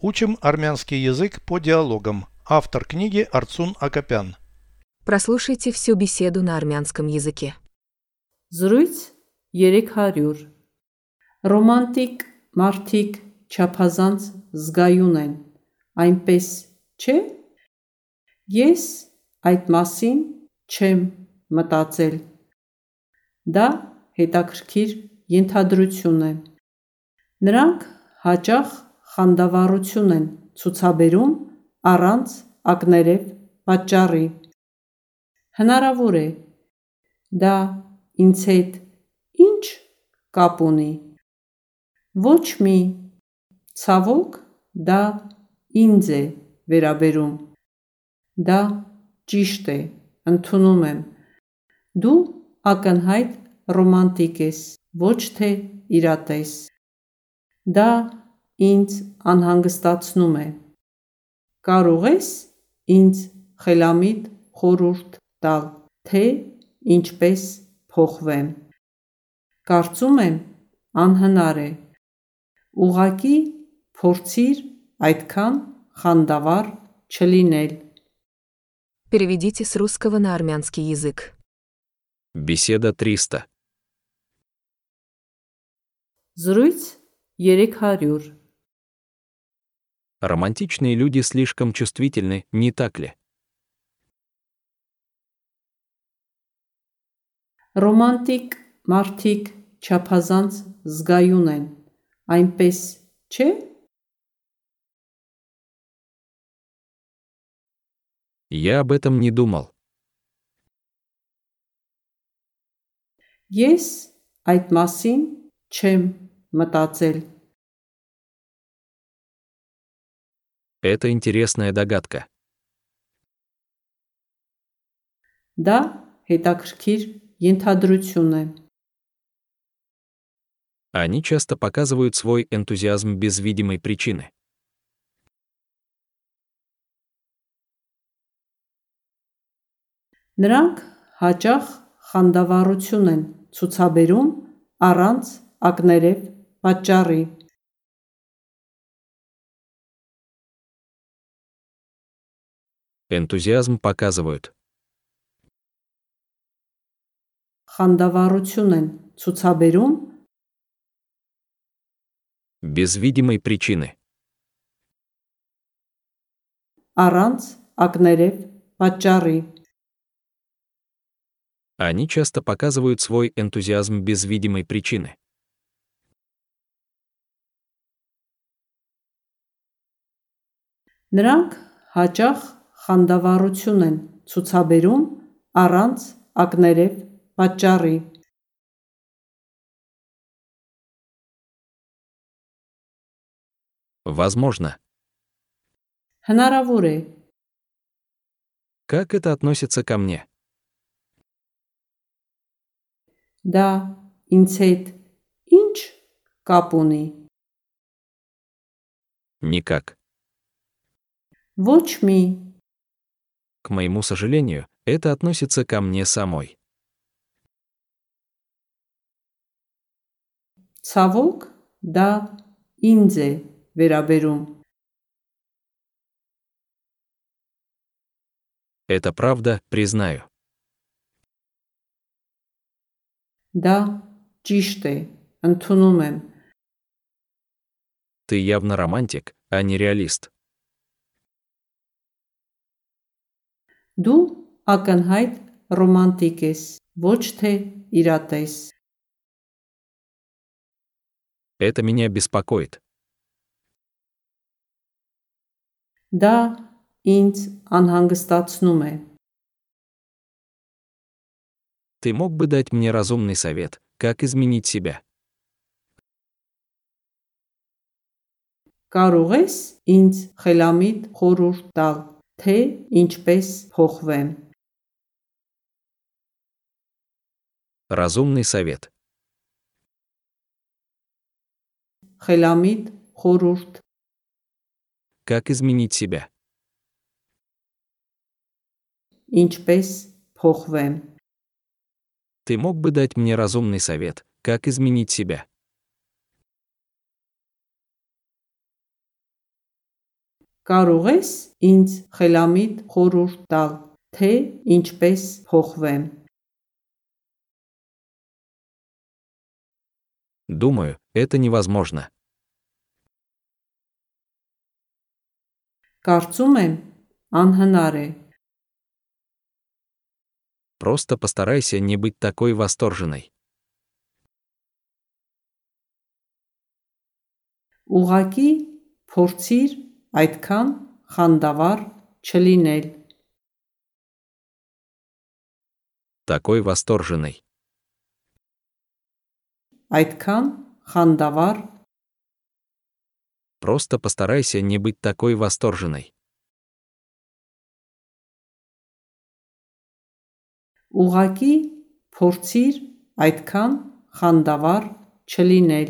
Учим армянский язык по диалогам. Автор книги Арцун Акопян. Прослушайте всю беседу на армянском языке. Զրույց 300 Ռոմանտիկ մարդիկ չափազանց զգայուն են, այնպես չէ՞։ Ես այդ մասին չեմ մտածել։ Դա հետաքրքիր ենթադրություն է։ Նրանք հաճախ խանդավառություն են ցուցաբերում առանց ակներև պատճառի։ Հնարավոր է. Դա ինձ հետ ի՞նչ կապ ունի։ Ոչ մի, ցավոք, դա ինձ է վերաբերում։ Դա ճիշտ է, ընդունում եմ։ Դու ակնհայտ ռոմանտիկ ես, ոչ թե իրատես։ Դա ինձ անհանգստացնում է։ Կարո՞ղ ես ինձ խելամիտ խորհուրդ տալ, թե ինչպես փոխվեմ։ Կարծում եմ անհնար է։ Ուղղակի փորձիր այդքան խանդավառ չլինել։ Переведите с русского на армянский язык. Беседа 300. Զրույց 300 Романтичные люди слишком чувствительны, не так ли? Ռոմանտիկ մարդիկ չափազանց զգայուն են, այնպես չէ՞։ Я об этом не думал. Ես այդ մասին չեմ մտածել։ Это интересная догадка. Դա հետաքրքիր ենթադրություն է։ Они часто показывают свой энтузиазм без видимой причины. Նրանք հաճախ խանդավառություն են ցուցաբերում առանց ակներև պատճառի։ Энтузиазм показывают. Խանդավառություն են ցուցաբերում Без видимой причины. առանց ակներև պատճառի։ Они часто показывают свой энтузиазм без видимой причины. Նրանք հաճախ խանդավառություն են ցուցաբերում առանց ակներև պատճառի։ Возможно. Հնարավոր է Как это относится ко мне? դա ինձ հետ ինչ կապ ունի։ Никак. Ոչ մի, К моему сожалению, это относится ко мне самой. ցավոք, դա ինձ է վերաբերում։ Это правда, признаю. Դա ճիշտ է, ընդունում եմ։ Ты явно романтик, а не реалист. Դու ակնհայտ ռոմանտիկ ես, ոչ թե իրատես։ Это меня беспокоит. Դա ինձ անհանգստացնում է։ Ты мог бы дать мне разумный совет, как изменить себя? Կարող ես ինձ խելամիտ խորհուրդ տալ, թե ինչպես փոխվեմ։ Разумный совет. Խելամիտ խորհուրդ Как изменить себя? ինչպես փոխվեմ։ Ты мог бы дать мне разумный совет, как изменить себя? Կարող ես ինձ խելամիտ խորհուրդ տալ, թե ինչպես փոխվեմ։ Думаю, это невозможно. Կարծում եմ, անհնար է։ Просто постарайся не быть такой восторженной. Ուղակի փորձիր այդքան խանդավառ չլինել։ Такой восторженной. Այդքան խանդավառ Просто постарайся не быть такой восторженной. ուղակի փորձիր այդքան խանդավառ չլինել։